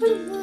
Woo-hoo!